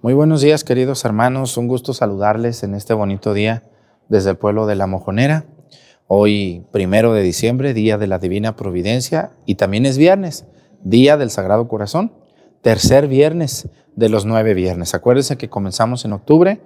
Muy buenos días, queridos hermanos. Un gusto saludarles en este bonito día desde el pueblo de La Mojonera. Hoy, primero de diciembre, día de la Divina Providencia, y también es viernes, día del Sagrado Corazón, tercer viernes de los nueve viernes. Acuérdense que comenzamos en octubre,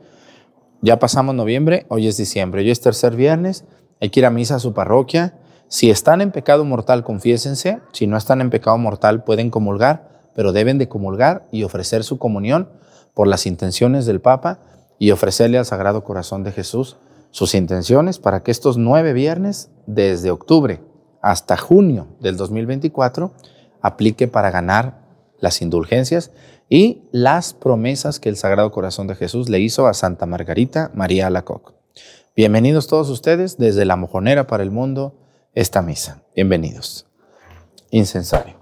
ya pasamos noviembre, hoy es diciembre, hoy es tercer viernes, hay que ir a misa a su parroquia. Si están en pecado mortal, confiésense. Si no están en pecado mortal, pueden comulgar, pero deben de comulgar y ofrecer su comunión por las intenciones del Papa y ofrecerle al Sagrado Corazón de Jesús sus intenciones para que estos nueve viernes, desde octubre hasta junio del 2024, aplique para ganar las indulgencias y las promesas que el Sagrado Corazón de Jesús le hizo a Santa Margarita María Alacoc. Bienvenidos todos ustedes desde la mojonera para el mundo, esta misa. Bienvenidos. Incensario.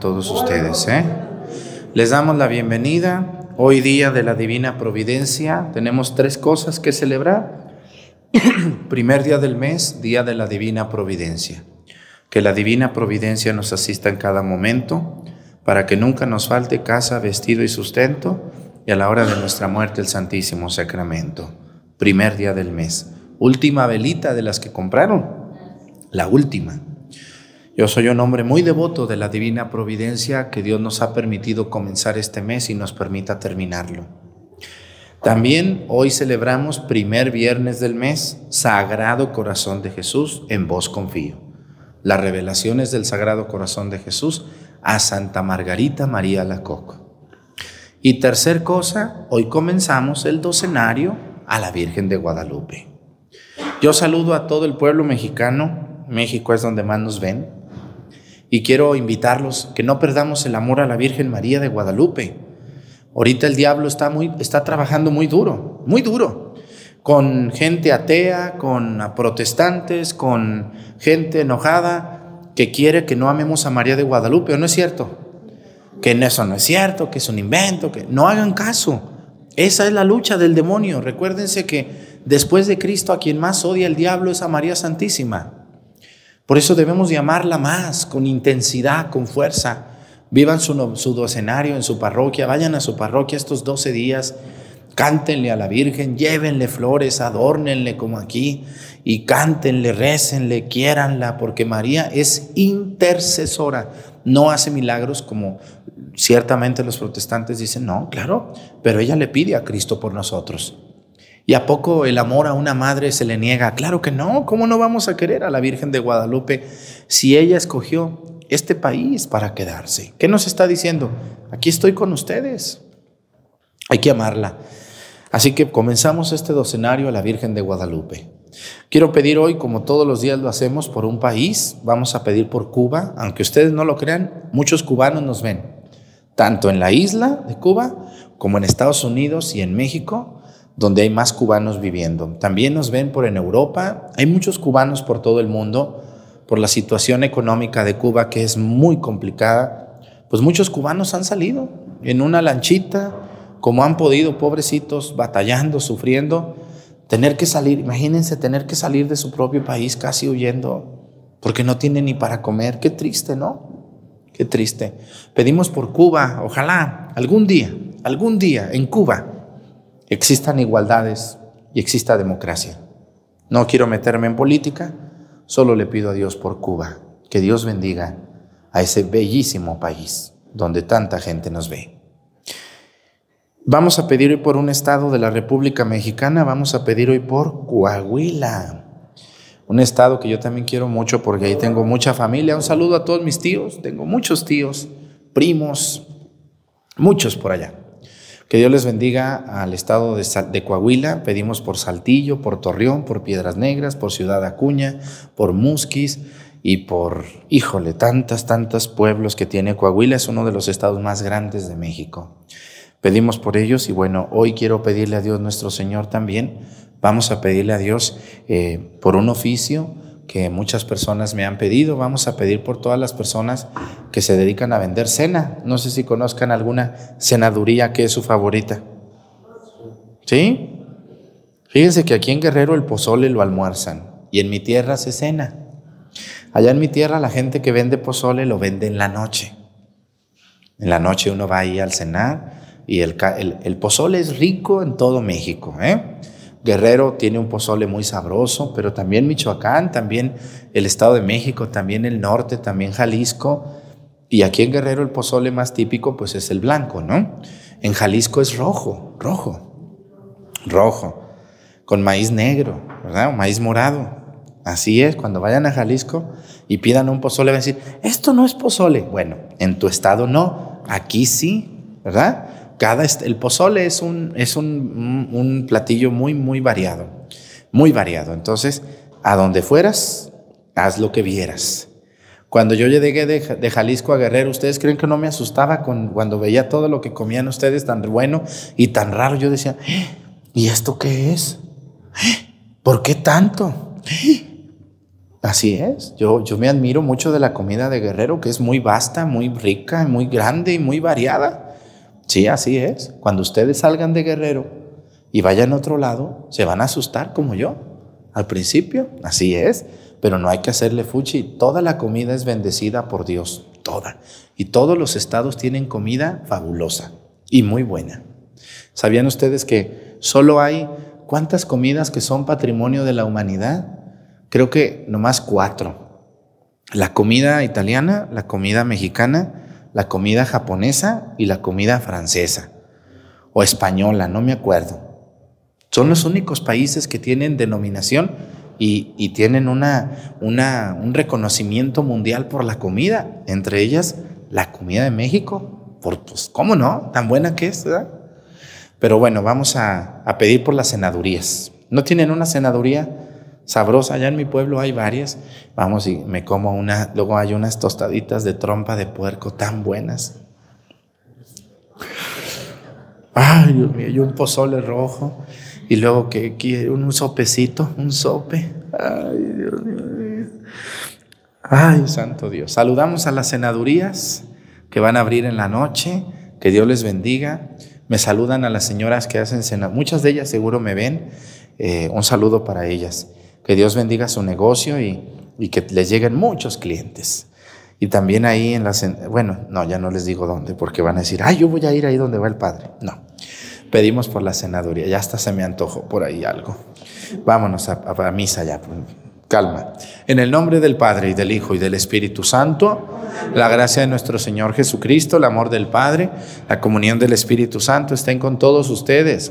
todos ustedes. ¿eh? Les damos la bienvenida. Hoy día de la Divina Providencia tenemos tres cosas que celebrar. Primer día del mes, día de la Divina Providencia. Que la Divina Providencia nos asista en cada momento para que nunca nos falte casa, vestido y sustento y a la hora de nuestra muerte el Santísimo Sacramento. Primer día del mes. Última velita de las que compraron. La última. Yo soy un hombre muy devoto de la divina providencia que Dios nos ha permitido comenzar este mes y nos permita terminarlo. También hoy celebramos primer viernes del mes, Sagrado Corazón de Jesús, en vos confío. Las revelaciones del Sagrado Corazón de Jesús a Santa Margarita María Lacoc. Y tercer cosa, hoy comenzamos el docenario a la Virgen de Guadalupe. Yo saludo a todo el pueblo mexicano, México es donde más nos ven, y quiero invitarlos que no perdamos el amor a la Virgen María de Guadalupe. Ahorita el diablo está, muy, está trabajando muy duro, muy duro, con gente atea, con protestantes, con gente enojada que quiere que no amemos a María de Guadalupe, ¿o no es cierto? Que eso no es cierto, que es un invento, que no hagan caso. Esa es la lucha del demonio. Recuérdense que después de Cristo a quien más odia el diablo es a María Santísima. Por eso debemos llamarla más, con intensidad, con fuerza. Vivan su, su docenario en su parroquia, vayan a su parroquia estos 12 días Cántenle a la Virgen, llévenle flores, adórnenle como aquí y cántenle, récenle, quiéranla, porque María es intercesora. No hace milagros como ciertamente los protestantes dicen, no, claro, pero ella le pide a Cristo por nosotros. ¿Y a poco el amor a una madre se le niega? Claro que no, ¿cómo no vamos a querer a la Virgen de Guadalupe si ella escogió este país para quedarse? ¿Qué nos está diciendo? Aquí estoy con ustedes. Hay que amarla. Así que comenzamos este docenario a la Virgen de Guadalupe. Quiero pedir hoy, como todos los días lo hacemos, por un país. Vamos a pedir por Cuba. Aunque ustedes no lo crean, muchos cubanos nos ven, tanto en la isla de Cuba como en Estados Unidos y en México, donde hay más cubanos viviendo. También nos ven por en Europa. Hay muchos cubanos por todo el mundo por la situación económica de Cuba que es muy complicada. Pues muchos cubanos han salido en una lanchita como han podido, pobrecitos, batallando, sufriendo, tener que salir, imagínense tener que salir de su propio país casi huyendo, porque no tienen ni para comer. Qué triste, ¿no? Qué triste. Pedimos por Cuba, ojalá algún día, algún día en Cuba existan igualdades y exista democracia. No quiero meterme en política, solo le pido a Dios por Cuba, que Dios bendiga a ese bellísimo país donde tanta gente nos ve. Vamos a pedir hoy por un estado de la República Mexicana, vamos a pedir hoy por Coahuila, un estado que yo también quiero mucho porque ahí tengo mucha familia. Un saludo a todos mis tíos, tengo muchos tíos, primos, muchos por allá. Que Dios les bendiga al estado de, Coahuila. Pedimos por Saltillo, por Torreón, por Piedras Negras, por Ciudad Acuña, por Musquis y por, híjole, tantas, tantos pueblos que tiene Coahuila. Es uno de los estados más grandes de México. Pedimos por ellos y bueno, hoy quiero pedirle a Dios nuestro Señor también. Vamos a pedirle a Dios eh, por un oficio que muchas personas me han pedido. Vamos a pedir por todas las personas que se dedican a vender cena. No sé si conozcan alguna cenaduría que es su favorita. ¿Sí? Fíjense que aquí en Guerrero el pozole lo almuerzan y en mi tierra se cena. Allá en mi tierra la gente que vende pozole lo vende en la noche. En la noche uno va ahí al cenar y el, el, pozole es rico en todo México. ¿eh? Guerrero tiene un pozole muy sabroso, pero también Michoacán, también el Estado de México, también el norte, también Jalisco. Y aquí en Guerrero el pozole más típico pues es el blanco, ¿no? En Jalisco es rojo, rojo, rojo, con maíz negro, ¿verdad? O maíz morado. Así es, cuando vayan a Jalisco y pidan un pozole, van a decir, esto no es pozole. Bueno, en tu estado no, aquí sí, ¿verdad? Cada el pozole es un, es un, un, platillo muy, muy variado, muy variado. Entonces, a donde fueras, haz lo que vieras. Cuando yo llegué de, de, Jalisco a Guerrero, ¿ustedes creen que no me asustaba con, cuando veía todo lo que comían ustedes tan bueno y tan raro? Yo decía, ¿y esto qué es? ¿Por qué tanto? Así es, yo, yo me admiro mucho de la comida de Guerrero, que es muy vasta, muy rica, muy grande y muy variada. Sí, así es. Cuando ustedes salgan de Guerrero y vayan a otro lado, se van a asustar como yo. Al principio, así es. Pero no hay que hacerle fuchi. Toda la comida es bendecida por Dios. Toda. Y todos los estados tienen comida fabulosa y muy buena. ¿Sabían ustedes que solo hay cuántas comidas que son patrimonio de la humanidad? Creo que nomás cuatro. La comida italiana, la comida mexicana, la comida japonesa y la comida francesa o española, no me acuerdo. Son los únicos países que tienen denominación y, tienen una, una, un reconocimiento mundial por la comida, entre ellas la comida de México. Por, pues, ¿cómo no? Tan buena que es, ¿verdad? Pero bueno, vamos a, a pedir por las senadurías. ¿No tienen una senaduría? Sabrosa. Allá en mi pueblo hay varias. Vamos y me como una. Luego hay unas tostaditas de trompa de puerco tan buenas. Ay, Dios mío, y un pozole rojo. Y luego que quiere un sopecito, un sope. Ay, Dios mío. Ay, santo Dios. Saludamos a las senadurías que van a abrir en la noche. Que Dios les bendiga. Me saludan a las señoras que hacen cena. Muchas de ellas seguro me ven. Eh, un saludo para ellas. Que Dios bendiga su negocio y, que les lleguen muchos clientes. Y también ahí en las... Bueno, no, ya no les digo dónde, porque van a decir, ay, yo voy a ir ahí donde va el Padre. No. Pedimos por la senaduría. Ya hasta se me antojó por ahí algo. Vámonos a, a misa ya. Calma. En el nombre del Padre y del Hijo y del Espíritu Santo, la gracia de nuestro Señor Jesucristo, el amor del Padre, la comunión del Espíritu Santo estén con todos ustedes.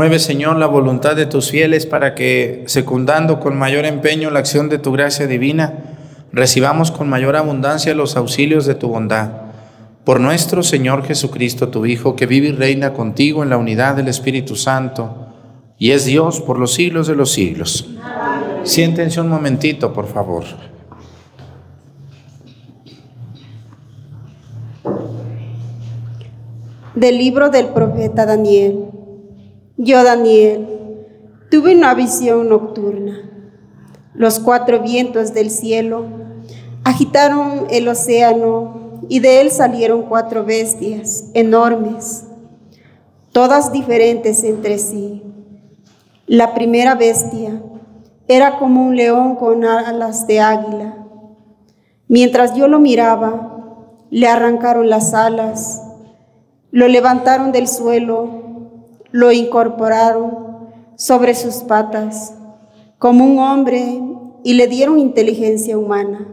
Mueve, Señor, la voluntad de tus fieles para que, secundando con mayor empeño la acción de tu gracia divina, recibamos con mayor abundancia los auxilios de tu bondad. Por nuestro Señor Jesucristo, tu Hijo, que vive y reina contigo en la unidad del Espíritu Santo, y es Dios por los siglos de los siglos. Siéntense un momentito, por favor. Del libro del profeta Daniel. Yo, Daniel, tuve una visión nocturna. Los cuatro vientos del cielo agitaron el océano y de él salieron cuatro bestias enormes, todas diferentes entre sí. La primera bestia era como un león con alas de águila. Mientras yo lo miraba, le arrancaron las alas lo levantaron del suelo, lo incorporaron sobre sus patas como un hombre y le dieron inteligencia humana.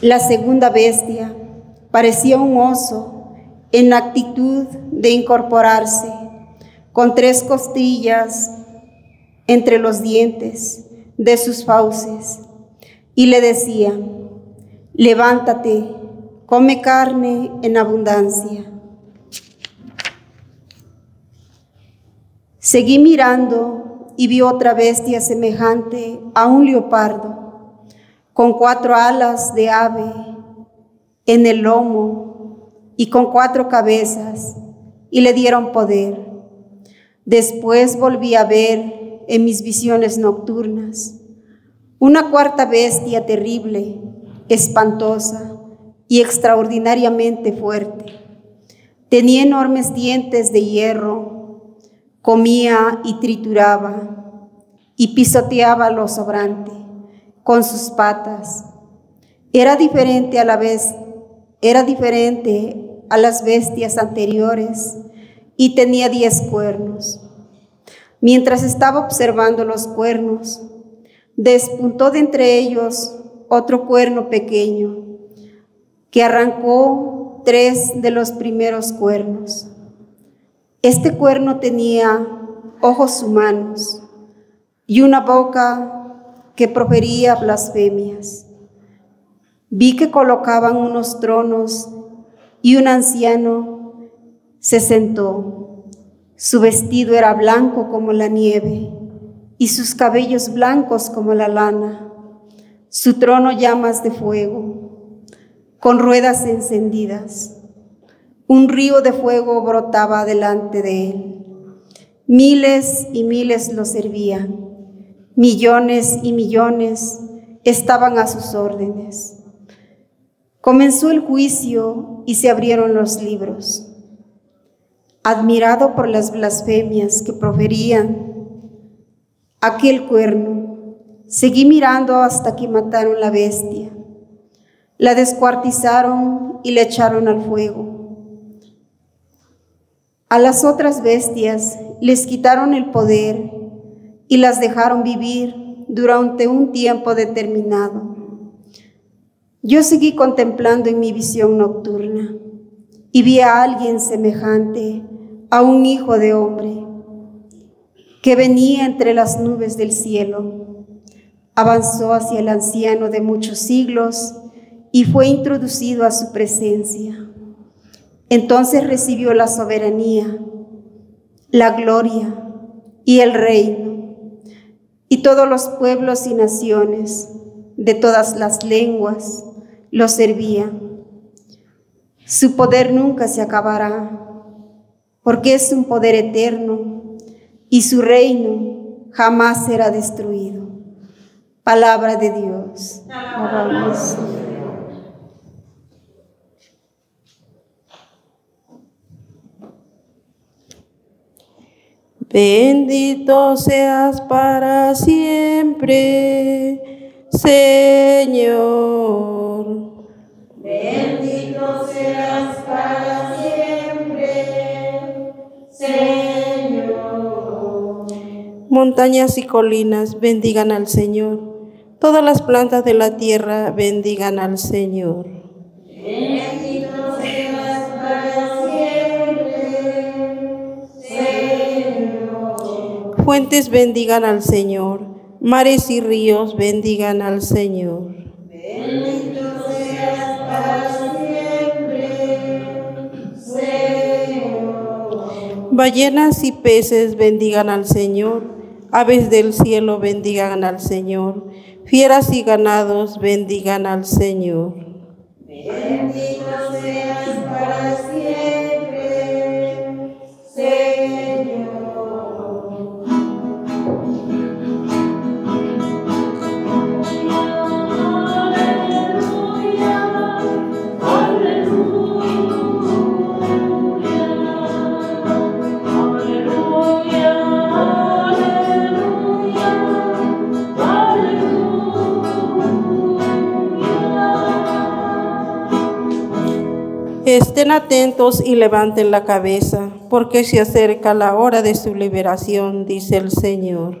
La segunda bestia parecía un oso en actitud de incorporarse, con tres costillas entre los dientes de sus fauces, y le decía, levántate, come carne en abundancia. Seguí mirando y vi otra bestia semejante a un leopardo, con cuatro alas de ave en el lomo y con cuatro cabezas, y le dieron poder. Después volví a ver en mis visiones nocturnas una cuarta bestia terrible, espantosa, y extraordinariamente fuerte. Tenía enormes dientes de hierro, comía y trituraba y pisoteaba lo sobrante con sus patas. Era diferente a la vez, era diferente a las bestias anteriores y tenía diez cuernos. Mientras estaba observando los cuernos, despuntó de entre ellos otro cuerno pequeño que arrancó tres de los primeros cuernos. Este cuerno tenía ojos humanos y una boca que profería blasfemias. Vi que colocaban unos tronos y un anciano se sentó. Su vestido era blanco como la nieve y sus cabellos blancos como la lana. Su trono llamas de fuego con ruedas encendidas. Un río de fuego brotaba delante de él. Miles y miles lo servían. Millones y millones estaban a sus órdenes. Comenzó el juicio y se abrieron los libros. Admirado por las blasfemias que proferían aquel cuerno, seguí mirando hasta que mataron la bestia. La descuartizaron y la echaron al fuego. A las otras bestias les quitaron el poder y las dejaron vivir durante un tiempo determinado. Yo seguí contemplando en mi visión nocturna y vi a alguien semejante a un hijo de hombre que venía entre las nubes del cielo. Avanzó hacia el anciano de muchos siglos y fue introducido a su presencia. Entonces recibió la soberanía, la gloria y el reino, y todos los pueblos y naciones de todas las lenguas lo servían. Su poder nunca se acabará, porque es un poder eterno, y su reino jamás será destruido. Palabra de Dios. Alabamos. Bendito seas para siempre, Señor. Bendito seas para siempre, Señor. Montañas y colinas bendigan al Señor. Todas las plantas de la tierra bendigan al Señor. Fuentes bendigan al Señor. Mares y ríos bendigan al Señor. Bendito seas para siempre, Señor. Ballenas y peces bendigan al Señor. Aves del cielo bendigan al Señor. Fieras y ganados bendigan al Señor. Bendito Estén atentos y levanten la cabeza, porque se acerca la hora de su liberación, dice el Señor.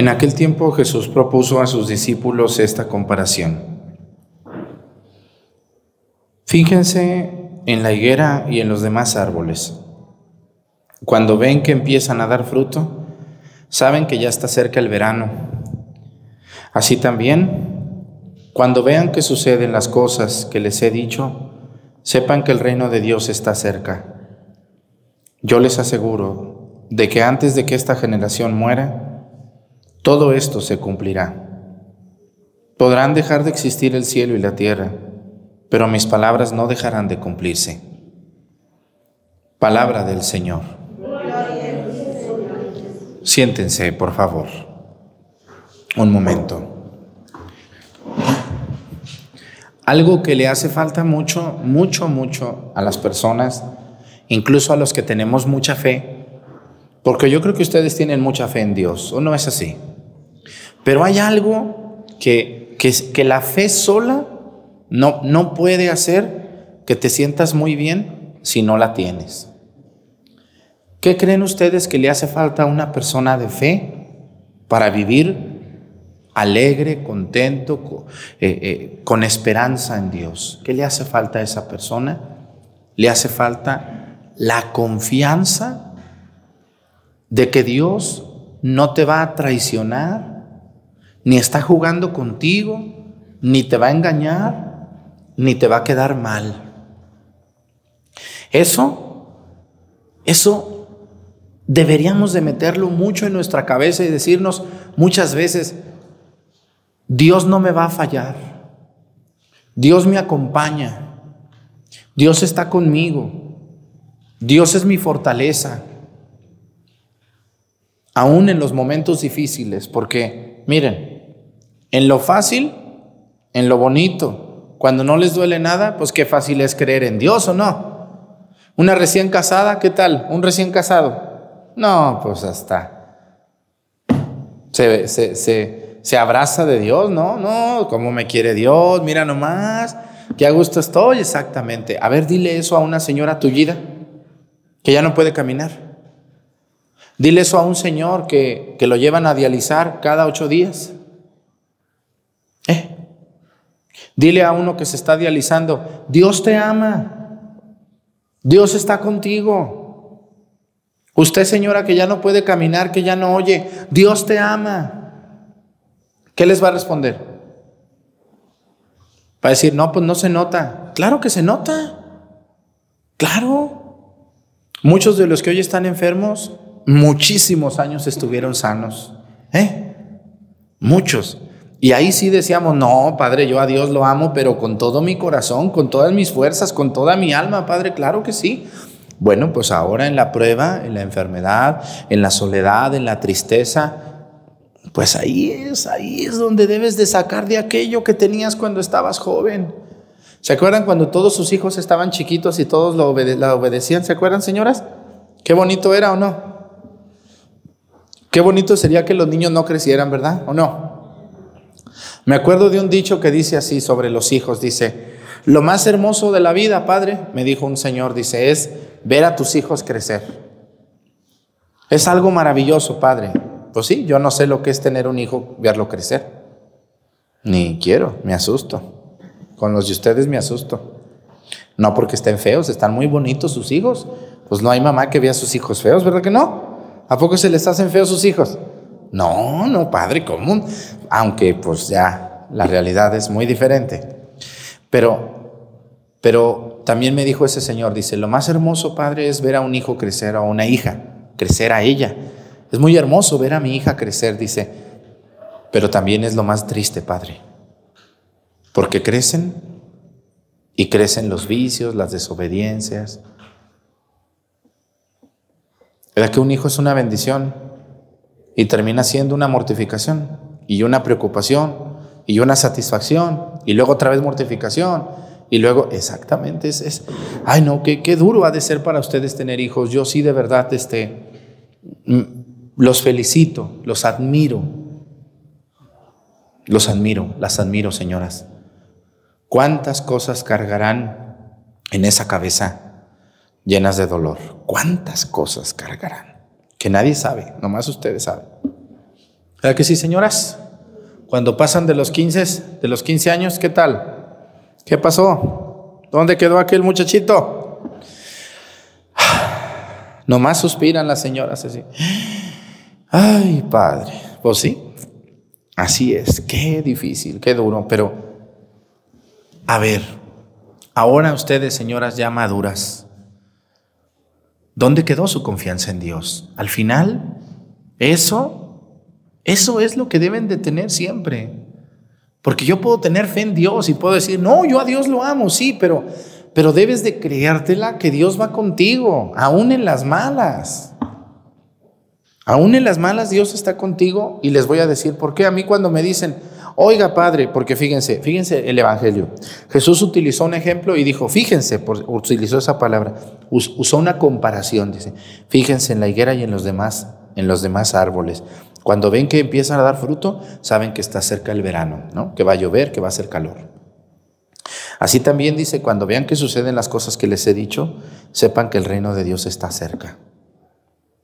En aquel tiempo Jesús propuso a sus discípulos esta comparación. Fíjense en la higuera y en los demás árboles. Cuando ven que empiezan a dar fruto, saben que ya está cerca el verano. Así también, cuando vean que suceden las cosas que les he dicho, sepan que el reino de Dios está cerca. Yo les aseguro de que antes de que esta generación muera, todo esto se cumplirá. Podrán dejar de existir el cielo y la tierra, pero mis palabras no dejarán de cumplirse. Palabra del Señor. Siéntense, por favor. Un momento. Algo que le hace falta mucho, mucho, mucho a las personas, incluso a los que tenemos mucha fe, Porque yo creo que ustedes tienen mucha fe en Dios, ¿o no es así? Pero hay algo que, que, la fe sola no, no puede hacer que te sientas muy bien si no la tienes. ¿Qué creen ustedes que le hace falta a una persona de fe para vivir alegre, contento, co- eh, eh, con esperanza en Dios? ¿Qué le hace falta a esa persona? Le hace falta la confianza de que Dios no te va a traicionar, ni está jugando contigo, ni te va a engañar, ni te va a quedar mal. Eso, eso deberíamos de meterlo mucho en nuestra cabeza y decirnos muchas veces, Dios no me va a fallar, Dios me acompaña, Dios está conmigo, Dios es mi fortaleza, aún en los momentos difíciles, porque miren, en lo fácil, en lo bonito, cuando no les duele nada, pues qué fácil es creer en Dios o no. Una recién casada, ¿qué tal? Un recién casado. No, pues hasta se, se, se, se abraza de Dios, ¿no? No, ¿cómo me quiere Dios? Mira nomás, qué a gusto estoy, exactamente. A ver, dile eso a una señora tullida que ya no puede caminar. Dile eso a un señor que, que lo llevan a dializar cada ocho días. ¿Eh? Dile a uno que se está dializando, Dios te ama, Dios está contigo. Usted, señora, que ya no puede caminar, que ya no oye, Dios te ama. ¿Qué les va a responder? Va a decir, no, pues no se nota. Claro que se nota. Claro. Muchos de los que hoy están enfermos, muchísimos años estuvieron sanos. ¿Eh? Muchos. Y ahí sí decíamos, no, Padre, yo a Dios lo amo, pero con todo mi corazón, con todas mis fuerzas, con toda mi alma, Padre, claro que sí. Bueno, pues ahora en la prueba, en la enfermedad, en la soledad, en la tristeza, pues ahí es, ahí es donde debes de sacar de aquello que tenías cuando estabas joven. ¿Se acuerdan cuando todos sus hijos estaban chiquitos y todos lo la obedecían? ¿Se acuerdan, señoras? Qué bonito era o no. Qué bonito sería que los niños no crecieran, ¿verdad? ¿O no? Me acuerdo de un dicho que dice así sobre los hijos, dice, lo más hermoso de la vida, padre, me dijo un señor, dice, es ver a tus hijos crecer. Es algo maravilloso, padre. Pues sí, yo no sé lo que es tener un hijo, verlo crecer. Ni quiero, me asusto. Con los de ustedes me asusto. No porque estén feos, están muy bonitos sus hijos. Pues no hay mamá que vea a sus hijos feos, ¿verdad que no? ¿A poco se les hacen feos sus hijos? No, no, padre, común. Aunque pues ya la realidad es muy diferente. Pero, pero también me dijo ese señor, dice, lo más hermoso, padre, es ver a un hijo crecer, a una hija, crecer a ella. Es muy hermoso ver a mi hija crecer, dice, pero también es lo más triste, padre, porque crecen y crecen los vicios, las desobediencias. ¿Verdad que un hijo es una bendición y termina siendo una mortificación y una preocupación y una satisfacción y luego otra vez mortificación y luego exactamente es, es ay no, qué, qué duro ha de ser para ustedes tener hijos. Yo sí de verdad este, mm, los felicito, los admiro, los admiro, las admiro señoras. ¿Cuántas cosas cargarán en esa cabeza llenas de dolor? ¿Cuántas cosas cargarán? Que nadie sabe, nomás ustedes saben. ¿Verdad que sí, señoras? Cuando pasan de los 15, de los 15 años, ¿qué tal? ¿Qué pasó? ¿Dónde quedó aquel muchachito? Nomás suspiran las señoras así. Ay, padre. Pues sí, así es. Qué difícil, qué duro. Pero, a ver, ahora ustedes, señoras ya maduras, ¿dónde quedó su confianza en Dios? Al final, eso, eso es lo que deben de tener siempre. Porque yo puedo tener fe en Dios y puedo decir, no, yo a Dios lo amo, sí, pero, pero debes de creértela que Dios va contigo, aún en las malas. Aún en las malas Dios está contigo y les voy a decir por qué. A mí cuando me dicen, oiga padre, porque fíjense, fíjense el Evangelio. Jesús utilizó un ejemplo y dijo, fíjense, por, utilizó esa palabra, usó una comparación, dice, fíjense en la higuera y en los demás, en los demás árboles. Cuando ven que empiezan a dar fruto, saben que está cerca el verano, ¿no? Que va a llover, que va a hacer calor. Así también dice, cuando vean que suceden las cosas que les he dicho, sepan que el reino de Dios está cerca.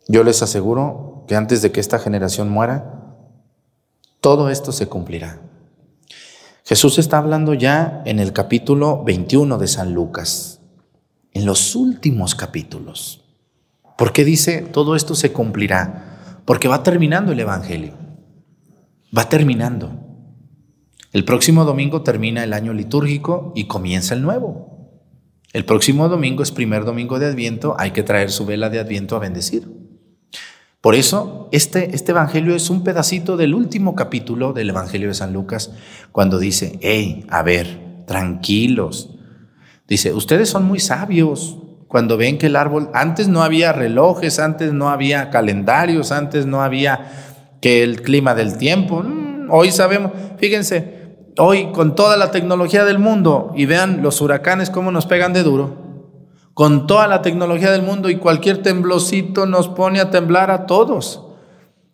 Yo les aseguro que antes de que esta generación muera, todo esto se cumplirá. Jesús está hablando ya en el capítulo 21 de San Lucas, en los últimos capítulos. ¿Por qué dice todo esto se cumplirá? Porque va terminando el Evangelio. Va terminando. El próximo domingo termina el año litúrgico y comienza el nuevo. El próximo domingo es primer domingo de Adviento, hay que traer su vela de Adviento a bendecir. Por eso, este, este Evangelio es un pedacito del último capítulo del Evangelio de San Lucas, cuando dice, hey, a ver, tranquilos. Dice, ustedes son muy sabios cuando ven que el árbol, antes no había relojes, antes no había calendarios, antes no había que el clima del tiempo. Mm, Hoy sabemos, fíjense, hoy con toda la tecnología del mundo, y vean los huracanes cómo nos pegan de duro con toda la tecnología del mundo y cualquier temblocito nos pone a temblar a todos.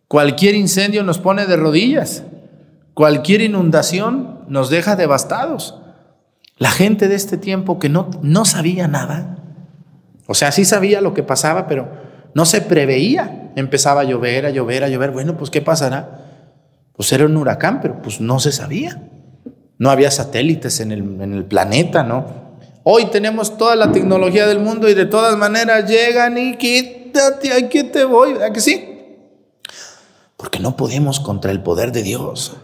Cualquier incendio nos pone de rodillas. Cualquier inundación nos deja devastados. La gente de este tiempo que no, no sabía nada, o sea, sí sabía lo que pasaba, pero no se preveía. Empezaba a llover, a llover, a llover. Bueno, pues ¿qué pasará? Pues era un huracán, pero pues no se sabía. No había satélites en el, en el planeta, ¿no? Hoy tenemos toda la tecnología del mundo y de todas maneras llegan y quítate, aquí te voy, ¿verdad que sí? Porque no podemos contra el poder de Dios.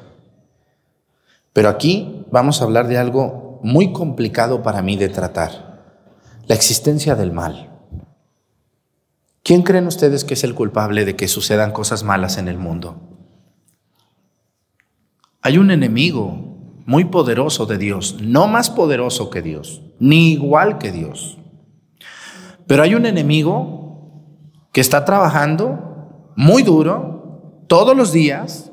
Pero aquí vamos a hablar de algo muy complicado para mí de tratar, la existencia del mal. ¿Quién creen ustedes que es el culpable de que sucedan cosas malas en el mundo? Hay un enemigo muy poderoso de Dios, no más poderoso que Dios, ni igual que Dios. Pero hay un enemigo que está trabajando muy duro todos los días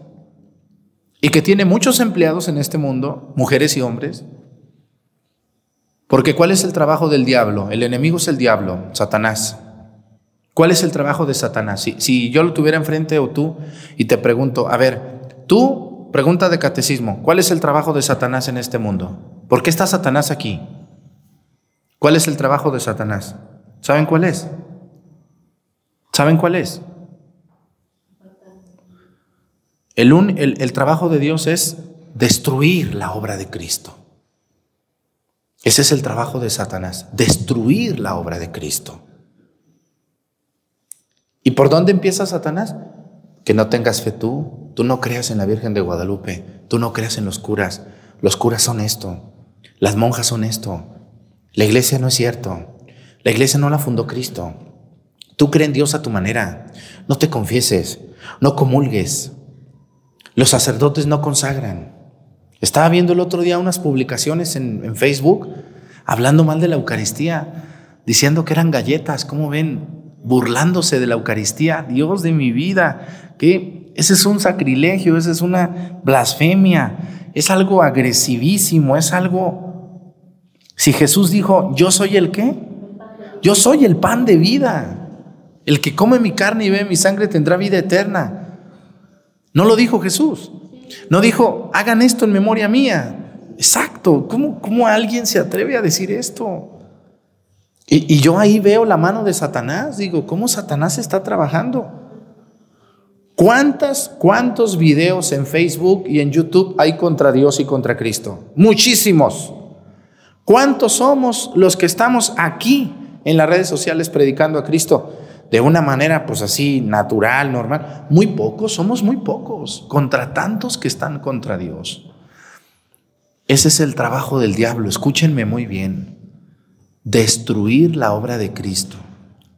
y que tiene muchos empleados en este mundo, mujeres y hombres. Porque ¿cuál es el trabajo del diablo? El enemigo es el diablo, Satanás. ¿Cuál es el trabajo de Satanás? Si, yo lo tuviera enfrente o tú y te pregunto, a ver, tú, pregunta de catecismo, ¿cuál es el trabajo de Satanás en este mundo? ¿Por qué está Satanás aquí? ¿Cuál es el trabajo de Satanás? ¿Saben cuál es? ¿Saben cuál es? El, un- el- el trabajo de Dios es destruir la obra de Cristo. Ese es el trabajo de Satanás, destruir la obra de Cristo. ¿Y por dónde empieza Satanás? Que no tengas fe tú, tú no creas en la Virgen de Guadalupe, tú no creas en los curas. Los curas son esto, las monjas son esto, la iglesia no es cierto, la iglesia no la fundó Cristo. Tú cree en Dios a tu manera, no te confieses, no comulgues. Los sacerdotes no consagran. Estaba viendo el otro día unas publicaciones en, Facebook hablando mal de la Eucaristía, diciendo que eran galletas, ¿cómo ven? Burlándose de la Eucaristía. Dios de mi vida, que ese es un sacrilegio, esa es una blasfemia, es algo agresivísimo, es algo... Si Jesús dijo, yo soy el qué? Yo soy el pan de vida. El que come mi carne y bebe mi sangre tendrá vida eterna. No lo dijo Jesús. No dijo, hagan esto en memoria mía. Exacto. ¿Cómo, cómo alguien se atreve a decir esto? Y, y yo ahí veo la mano de Satanás. Digo, ¿cómo Satanás está trabajando? ¿Cuántas, cuántos videos en Facebook y en YouTube hay contra Dios y contra Cristo? Muchísimos. ¿Cuántos somos los que estamos aquí en las redes sociales predicando a Cristo de una manera pues así natural, normal? Muy pocos, somos muy pocos contra tantos que están contra Dios. Ese es el trabajo del diablo, escúchenme muy bien. Destruir la obra de Cristo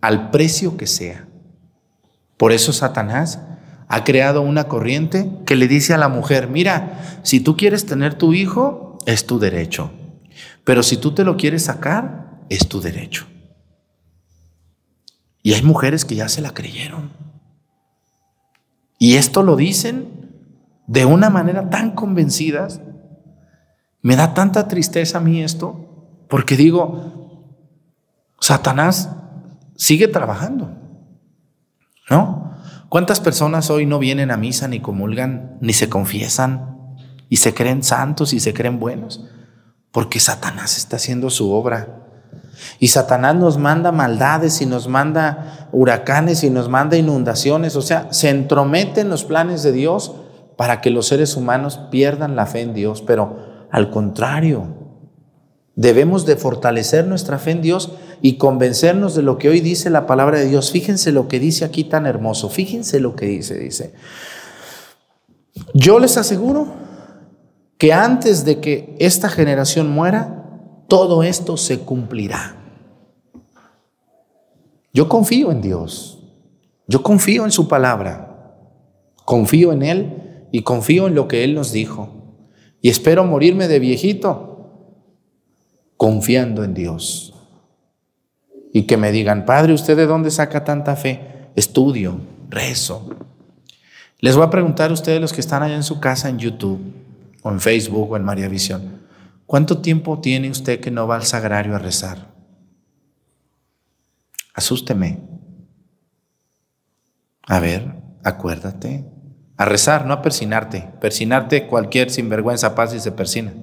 al precio que sea. Por eso Satanás ha creado una corriente que le dice a la mujer, mira, si tú quieres tener tu hijo, es tu derecho. Pero si tú te lo quieres sacar, es tu derecho. Y hay mujeres que ya se la creyeron. Y esto lo dicen de una manera tan convencidas. Me da tanta tristeza a mí esto, porque digo, Satanás sigue trabajando. ¿No? ¿Cuántas personas hoy no vienen a misa ni comulgan ni se confiesan y se creen santos y se creen buenos? Porque Satanás está haciendo su obra. Y Satanás nos manda maldades y nos manda huracanes y nos manda inundaciones. O sea, se entromete en los planes de Dios para que los seres humanos pierdan la fe en Dios. Pero al contrario, debemos de fortalecer nuestra fe en Dios y convencernos de lo que hoy dice la palabra de Dios. Fíjense lo que dice aquí tan hermoso. Fíjense lo que dice. Dice, yo les aseguro que antes de que esta generación muera, todo esto se cumplirá. Yo confío en Dios, yo confío en su palabra, confío en Él y confío en lo que Él nos dijo. Y espero morirme de viejito confiando en Dios. Y que me digan, Padre, ¿usted de dónde saca tanta fe? Estudio, rezo. Les voy a preguntar a ustedes los que están allá en su casa en YouTube o en Facebook o en María Visión. ¿Cuánto tiempo tiene usted que no va al sagrario a rezar? Asústeme. A ver, acuérdate. A rezar, no a persinarte. Persinarte cualquier sinvergüenza pasa y se persina.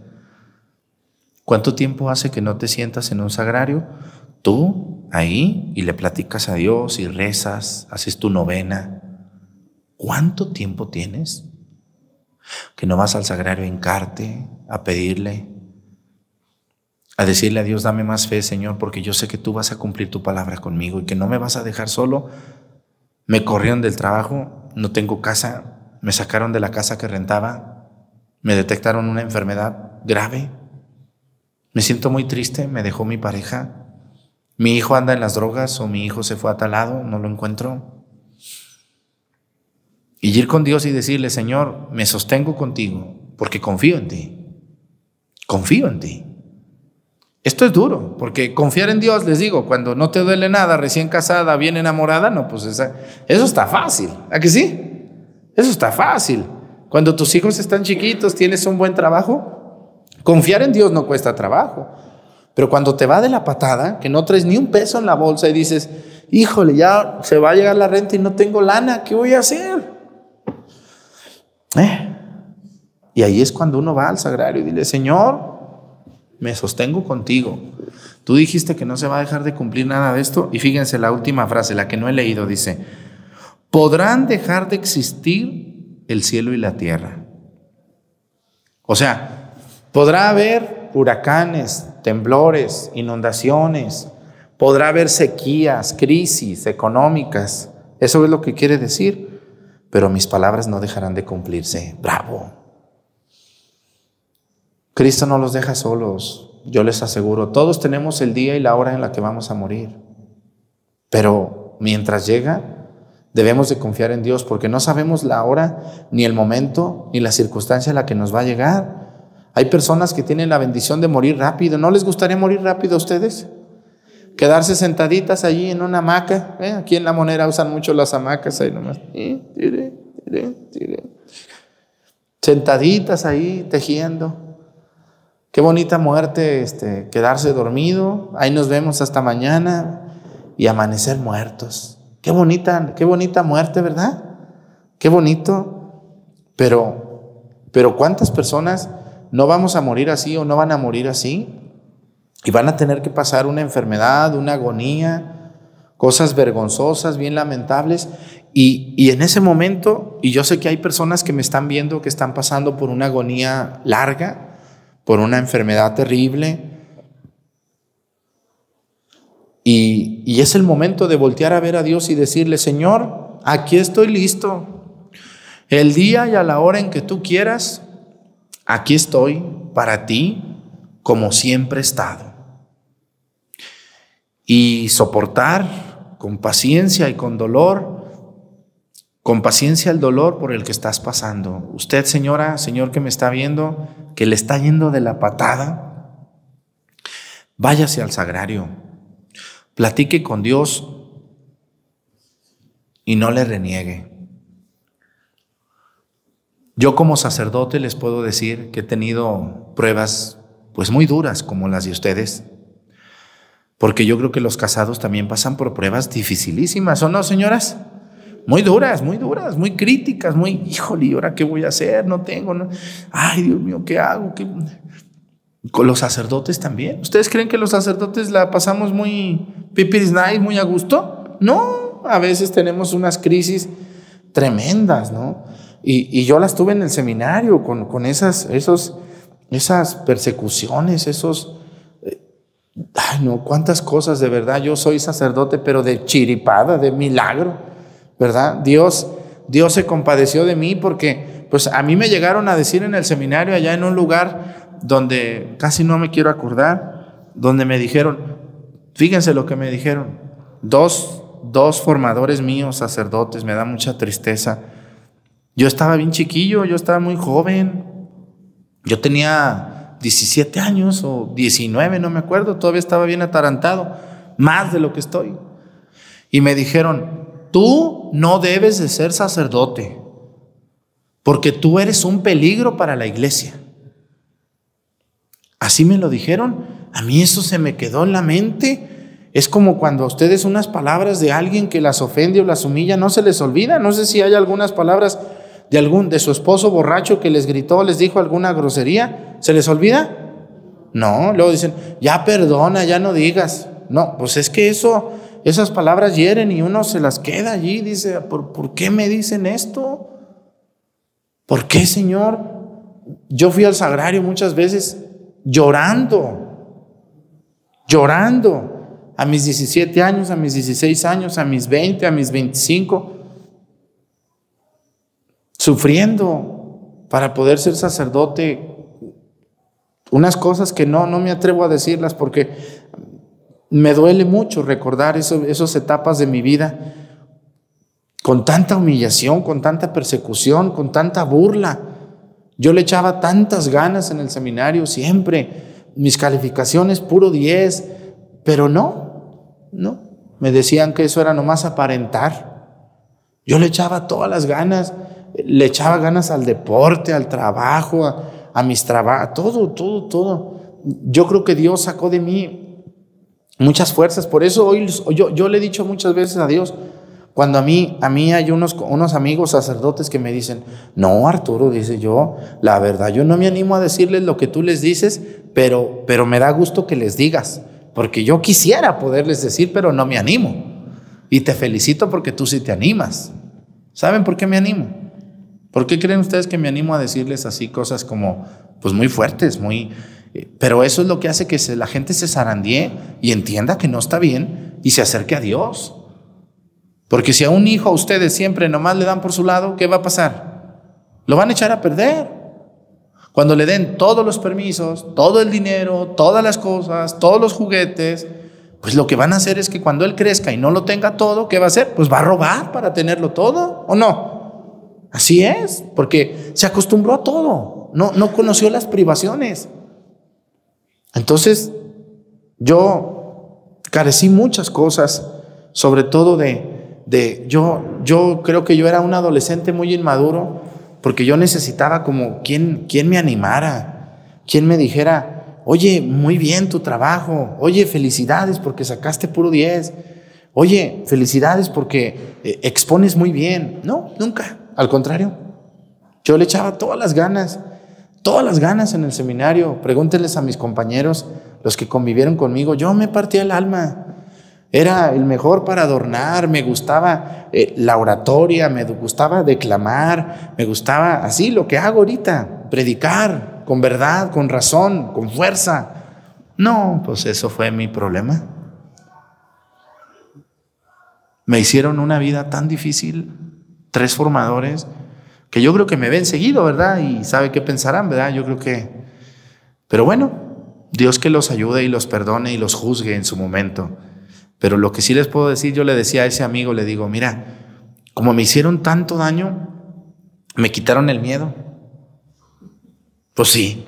¿Cuánto tiempo hace que no te sientas en un sagrario? Tú, ahí, y le platicas a Dios y rezas, haces tu novena. ¿Cuánto tiempo tienes? Que no vas al sagrario a hincarte, a pedirle, a decirle a Dios, dame más fe, Señor, porque yo sé que tú vas a cumplir tu palabra conmigo y que no me vas a dejar solo. Me corrieron del trabajo, no tengo casa, me sacaron de la casa que rentaba, me detectaron una enfermedad grave, me siento muy triste, me dejó mi pareja, mi hijo anda en las drogas o mi hijo se fue a tal lado, no lo encuentro. Y ir con Dios y decirle, Señor, me sostengo contigo porque confío en ti, confío en ti. Esto es duro, porque confiar en Dios, les digo, cuando no te duele nada, recién casada, bien enamorada, no, pues eso está fácil. ¿A que sí? Eso está fácil. Cuando tus hijos están chiquitos, tienes un buen trabajo, confiar en Dios no cuesta trabajo. Pero cuando te va de la patada, que no traes ni un peso en la bolsa y dices, híjole, ya se va a llegar la renta y no tengo lana, ¿qué voy a hacer? ¿Eh? Y ahí es cuando uno va al sagrario y dile, Señor, me sostengo contigo. Tú dijiste que no se va a dejar de cumplir nada de esto. Y fíjense la última frase, la que no he leído, dice, podrán dejar de existir el cielo y la tierra. O sea, podrá haber huracanes, temblores, inundaciones, podrá haber sequías, crisis económicas. Eso es lo que quiere decir. Pero mis palabras no dejarán de cumplirse. Bravo. Cristo no los deja solos, yo les aseguro. Todos tenemos el día y la hora en la que vamos a morir. Pero mientras llega, debemos de confiar en Dios porque no sabemos la hora, ni el momento, ni la circunstancia en la que nos va a llegar. Hay personas que tienen la bendición de morir rápido. ¿No les gustaría morir rápido a ustedes? Quedarse sentaditas allí en una hamaca. ¿eh? Aquí en la monera usan mucho las hamacas ahí nomás. Sentaditas ahí tejiendo. Qué bonita muerte este, quedarse dormido. Ahí nos vemos hasta mañana y amanecer muertos. Qué bonita, qué bonita muerte, ¿verdad? Qué bonito. Pero, pero ¿cuántas personas no vamos a morir así o no van a morir así? Y van a tener que pasar una enfermedad, una agonía, cosas vergonzosas, bien lamentables. Y, y, en ese momento, y yo sé que hay personas que me están viendo que están pasando por una agonía larga, por una enfermedad terrible. Y, es el momento de voltear a ver a Dios y decirle, Señor, aquí estoy listo. El día y a la hora en que tú quieras, aquí estoy para ti como siempre he estado. Y soportar con paciencia y con dolor con paciencia el dolor por el que estás pasando. Usted, señora, señor que me está viendo, que le está yendo de la patada, váyase al sagrario, platique con Dios y no le reniegue. Yo como sacerdote les puedo decir que he tenido pruebas pues muy duras como las de ustedes, Porque yo creo que los casados también pasan por pruebas dificilísimas, ¿o no, señoras? Muy duras, muy duras, muy críticas, muy, híjole, ¿y ahora qué voy a hacer? No tengo, no. Ay, Dios mío, ¿qué hago? Con los sacerdotes también. ¿Ustedes creen que los sacerdotes la pasamos muy pipiris nice, muy a gusto? No, a veces tenemos unas crisis tremendas, ¿no? Y, yo las tuve en el seminario con, con esas, esos, esas persecuciones, esos... eh, Ay, no, cuántas cosas de verdad. Yo soy sacerdote, pero de chiripada, de milagro, ¿verdad? Dios, Dios se compadeció de mí porque, pues a mí me llegaron a decir en el seminario, allá en un lugar donde casi no me quiero acordar, donde me dijeron, fíjense lo que me dijeron, dos, dos formadores míos, sacerdotes, me da mucha tristeza. Yo estaba bien chiquillo, yo estaba muy joven, yo tenía 17 años o 19, no me acuerdo, todavía estaba bien atarantado, más de lo que estoy. Y me dijeron, tú no debes de ser sacerdote, porque tú eres un peligro para la iglesia. Así me lo dijeron, a mí eso se me quedó en la mente. Es como cuando a ustedes unas palabras de alguien que las ofende o las humilla no se les olvida. No sé si hay algunas palabras de algún de su esposo borracho que les gritó, les dijo alguna grosería, ¿se les olvida? No, luego dicen, "Ya perdona, ya no digas." No, pues es que eso esas palabras hieren y uno se las queda allí, dice, "¿Por, ¿por qué me dicen esto? ¿Por qué, Señor?" Yo fui al sagrario muchas veces llorando, llorando, a mis 17 años, a mis 16 años, a mis 20, a mis 25, sufriendo para poder ser sacerdote. Unas cosas que no, no me atrevo a decirlas porque me duele mucho recordar eso, esas etapas de mi vida con tanta humillación, con tanta persecución, con tanta burla. Yo le echaba tantas ganas en el seminario siempre, mis calificaciones puro 10, pero no, no. Me decían que eso era nomás aparentar. Yo le echaba todas las ganas, le echaba ganas al deporte, al trabajo, a, a mis trabajos, todo, todo, todo. Yo creo que Dios sacó de mí muchas fuerzas. Por eso hoy yo, yo le he dicho muchas veces a Dios, cuando a mí, a mí hay unos, unos amigos sacerdotes que me dicen, no, Arturo, dice yo, la verdad, yo no me animo a decirles lo que tú les dices, pero, pero me da gusto que les digas, porque yo quisiera poderles decir, pero no me animo. Y te felicito porque tú sí te animas. ¿Saben por qué me animo? ¿Por qué creen ustedes que me animo a decirles así cosas como, pues muy fuertes, muy... Pero eso es lo que hace que la gente se zarandee y entienda que no está bien y se acerque a Dios. Porque si a un hijo a ustedes siempre nomás le dan por su lado, ¿qué va a pasar? Lo van a echar a perder. Cuando le den todos los permisos, todo el dinero, todas las cosas, todos los juguetes, pues lo que van a hacer es que cuando él crezca y no lo tenga todo, ¿qué va a hacer? Pues va a robar para tenerlo todo, ¿o no? Así es, porque se acostumbró a todo, no, no conoció las privaciones. Entonces, yo carecí muchas cosas, sobre todo de, de yo, yo creo que yo era un adolescente muy inmaduro, porque yo necesitaba como quien, me animara, quien me dijera, oye, muy bien tu trabajo, oye, felicidades porque sacaste puro 10, oye, felicidades porque eh, expones muy bien. No, nunca, al contrario, yo le echaba todas las ganas, todas las ganas en el seminario, pregúntenles a mis compañeros, los que convivieron conmigo, yo me partía el alma. Era el mejor para adornar, me gustaba eh, la oratoria, me gustaba declamar, me gustaba así lo que hago ahorita, predicar con verdad, con razón, con fuerza. No, pues eso fue mi problema. Me hicieron una vida tan difícil, tres formadores, que yo creo que me ven seguido, ¿verdad? Y sabe qué pensarán, ¿verdad? Yo creo que... Pero bueno, Dios que los ayude y los perdone y los juzgue en su momento. Pero lo que sí les puedo decir, yo le decía a ese amigo, le digo, mira, como me hicieron tanto daño, me quitaron el miedo. Pues sí,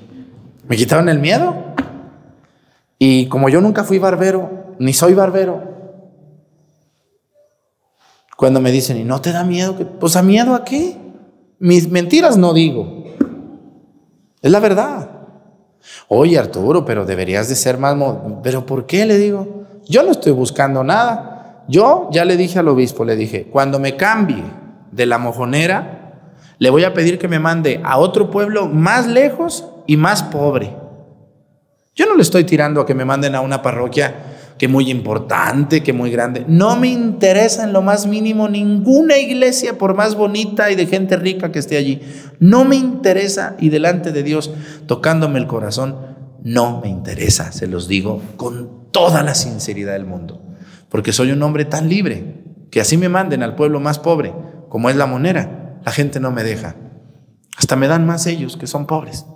me quitaron el miedo. Y como yo nunca fui barbero, ni soy barbero, cuando me dicen, ¿y no te da miedo? Pues a miedo a qué? Mis mentiras no digo. Es la verdad. Oye, Arturo, pero deberías de ser más... ¿Pero por qué? Le digo. Yo no estoy buscando nada. Yo ya le dije al obispo, le dije, cuando me cambie de la mojonera, le voy a pedir que me mande a otro pueblo más lejos y más pobre. Yo no le estoy tirando a que me manden a una parroquia que muy importante, que muy grande. No me interesa en lo más mínimo ninguna iglesia, por más bonita y de gente rica que esté allí. No me interesa y delante de Dios, tocándome el corazón, no me interesa, se los digo con toda la sinceridad del mundo. Porque soy un hombre tan libre que así me manden al pueblo más pobre, como es la monera, la gente no me deja. Hasta me dan más ellos que son pobres.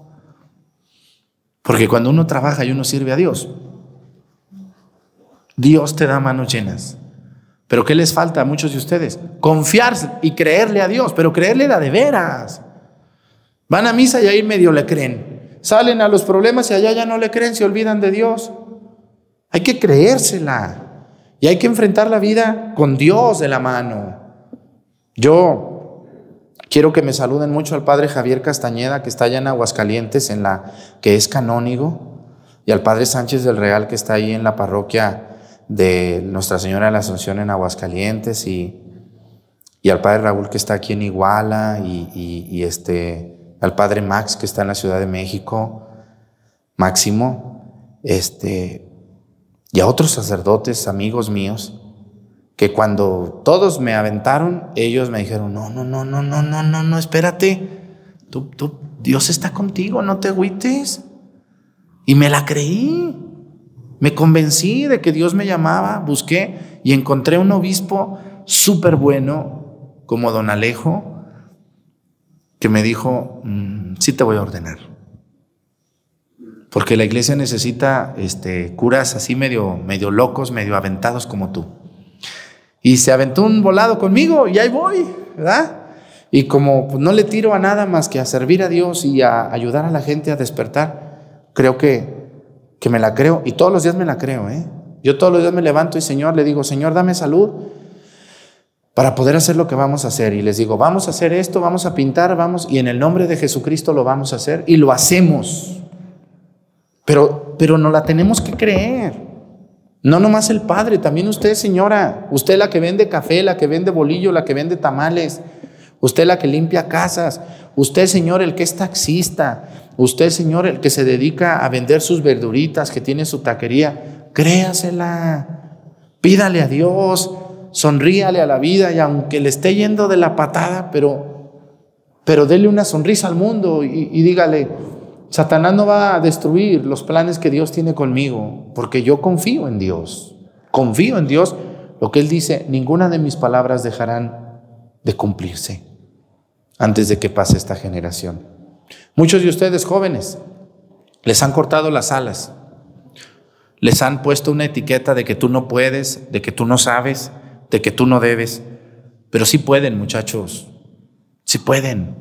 Porque cuando uno trabaja y uno sirve a Dios, Dios te da manos llenas. Pero ¿qué les falta a muchos de ustedes? Confiar y creerle a Dios, pero creerle la de veras. Van a misa y ahí medio le creen. Salen a los problemas y allá ya no le creen, se olvidan de Dios. Hay que creérsela. Y hay que enfrentar la vida con Dios de la mano. Yo quiero que me saluden mucho al padre Javier Castañeda, que está allá en Aguascalientes, en la que es canónigo, y al padre Sánchez del Real, que está ahí en la parroquia de Nuestra Señora de la Asunción en Aguascalientes y, y al padre Raúl que está aquí en Iguala y, y, este, al padre Max que está en la Ciudad de México, Máximo, este, y a otros sacerdotes, amigos míos, que cuando todos me aventaron, ellos me dijeron, no, no, no, no, no, no, no, no, espérate, tú, tú, Dios está contigo, no te agüites. Y me la creí. Me convencí de que Dios me llamaba, busqué y encontré un obispo súper bueno como don Alejo, que me dijo, mm, sí te voy a ordenar. Porque la iglesia necesita este, curas así medio, medio locos, medio aventados como tú. Y se aventó un volado conmigo y ahí voy, ¿verdad? Y como pues, no le tiro a nada más que a servir a Dios y a ayudar a la gente a despertar, creo que que me la creo y todos los días me la creo. ¿eh? Yo todos los días me levanto y Señor le digo, Señor, dame salud para poder hacer lo que vamos a hacer. Y les digo, vamos a hacer esto, vamos a pintar, vamos, y en el nombre de Jesucristo lo vamos a hacer y lo hacemos. Pero, pero no la tenemos que creer. No nomás el Padre, también usted, señora, usted la que vende café, la que vende bolillo, la que vende tamales, usted la que limpia casas, usted, Señor, el que es taxista, Usted, Señor, el que se dedica a vender sus verduritas, que tiene su taquería, créasela, pídale a Dios, sonríale a la vida y aunque le esté yendo de la patada, pero, pero dele una sonrisa al mundo y, y dígale, Satanás no va a destruir los planes que Dios tiene conmigo, porque yo confío en Dios, confío en Dios. Lo que Él dice, ninguna de mis palabras dejarán de cumplirse antes de que pase esta generación. Muchos de ustedes jóvenes les han cortado las alas, les han puesto una etiqueta de que tú no puedes, de que tú no sabes, de que tú no debes, pero sí pueden, muchachos, sí pueden.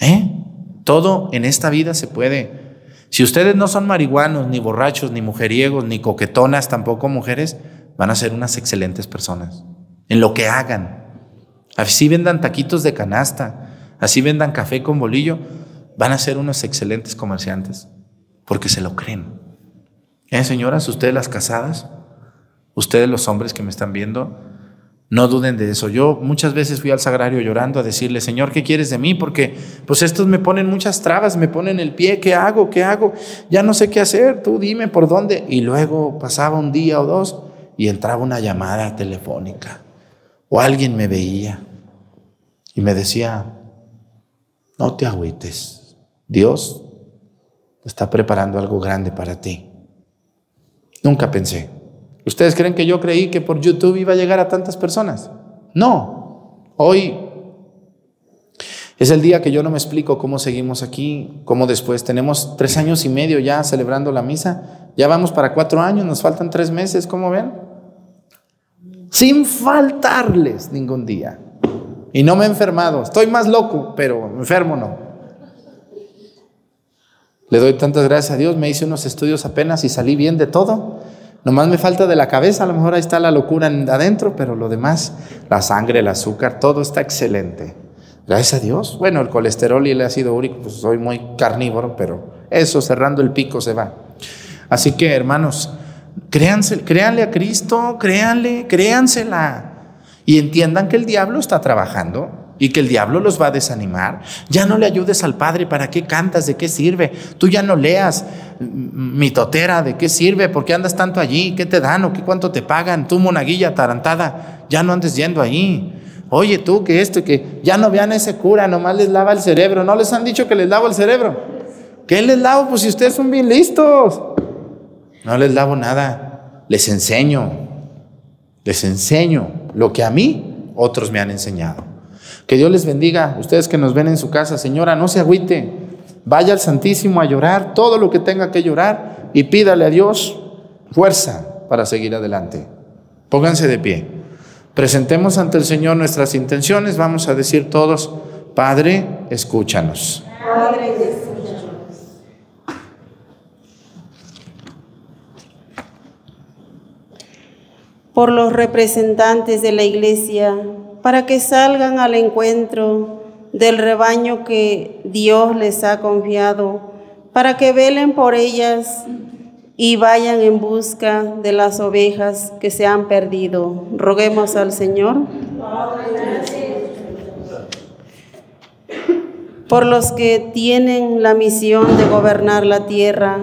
¿Eh? Todo en esta vida se puede. Si ustedes no son marihuanos, ni borrachos, ni mujeriegos, ni coquetonas, tampoco mujeres, van a ser unas excelentes personas en lo que hagan. Así vendan taquitos de canasta, así vendan café con bolillo, van a ser unos excelentes comerciantes porque se lo creen. ¿Eh, señoras, ustedes las casadas, ustedes los hombres que me están viendo, no duden de eso. Yo muchas veces fui al sagrario llorando a decirle, Señor, ¿qué quieres de mí? Porque pues estos me ponen muchas trabas, me ponen el pie, ¿qué hago? ¿Qué hago? Ya no sé qué hacer, tú dime por dónde. Y luego pasaba un día o dos y entraba una llamada telefónica o alguien me veía y me decía, no te agüites, Dios está preparando algo grande para ti. Nunca pensé. ¿Ustedes creen que yo creí que por YouTube iba a llegar a tantas personas? No. Hoy es el día que yo no me explico cómo seguimos aquí, cómo después tenemos tres años y medio ya celebrando la misa. Ya vamos para cuatro años, nos faltan tres meses, ¿cómo ven? Sin faltarles ningún día. Y no me he enfermado. Estoy más loco, pero enfermo no. Le doy tantas gracias a Dios, me hice unos estudios apenas y salí bien de todo. Nomás me falta de la cabeza, a lo mejor ahí está la locura adentro, pero lo demás, la sangre, el azúcar, todo está excelente. Gracias a Dios. Bueno, el colesterol y el ácido úrico, pues soy muy carnívoro, pero eso cerrando el pico se va. Así que, hermanos, Créanse, créanle a Cristo, créanle, créansela. Y entiendan que el diablo está trabajando y que el diablo los va a desanimar. Ya no le ayudes al Padre, ¿para qué cantas? ¿De qué sirve? Tú ya no leas mi totera, ¿de qué sirve? ¿Por qué andas tanto allí? ¿Qué te dan o qué cuánto te pagan? Tú monaguilla tarantada, ya no andes yendo ahí. Oye tú, que esto, que ya no vean a ese cura, nomás les lava el cerebro. ¿No les han dicho que les lavo el cerebro? ¿Qué les lavo? Pues si ustedes son bien listos. No les lavo nada, les enseño, les enseño lo que a mí otros me han enseñado. Que Dios les bendiga, ustedes que nos ven en su casa, señora, no se agüite, vaya al Santísimo a llorar todo lo que tenga que llorar y pídale a Dios fuerza para seguir adelante. Pónganse de pie. Presentemos ante el Señor nuestras intenciones, vamos a decir todos, Padre, escúchanos. Padre, por los representantes de la iglesia, para que salgan al encuentro del rebaño que Dios les ha confiado, para que velen por ellas y vayan en busca de las ovejas que se han perdido. Roguemos al Señor. Por los que tienen la misión de gobernar la tierra,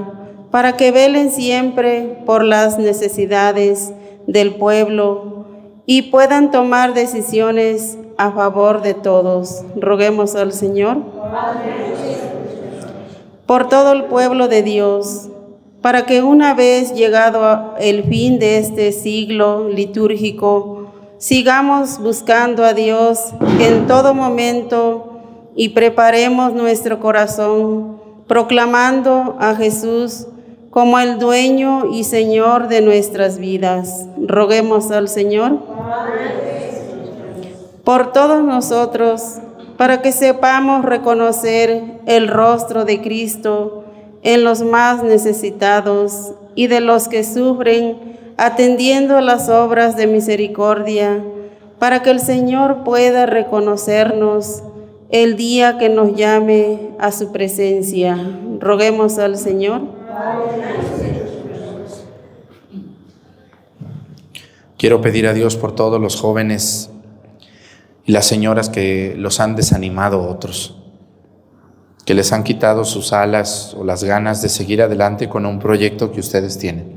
para que velen siempre por las necesidades del pueblo y puedan tomar decisiones a favor de todos. Roguemos al Señor. Por todo el pueblo de Dios, para que una vez llegado el fin de este siglo litúrgico, sigamos buscando a Dios en todo momento y preparemos nuestro corazón proclamando a Jesús como el dueño y Señor de nuestras vidas. Roguemos al Señor por todos nosotros, para que sepamos reconocer el rostro de Cristo en los más necesitados y de los que sufren, atendiendo las obras de misericordia, para que el Señor pueda reconocernos el día que nos llame a su presencia. Roguemos al Señor. Quiero pedir a Dios por todos los jóvenes y las señoras que los han desanimado otros, que les han quitado sus alas o las ganas de seguir adelante con un proyecto que ustedes tienen.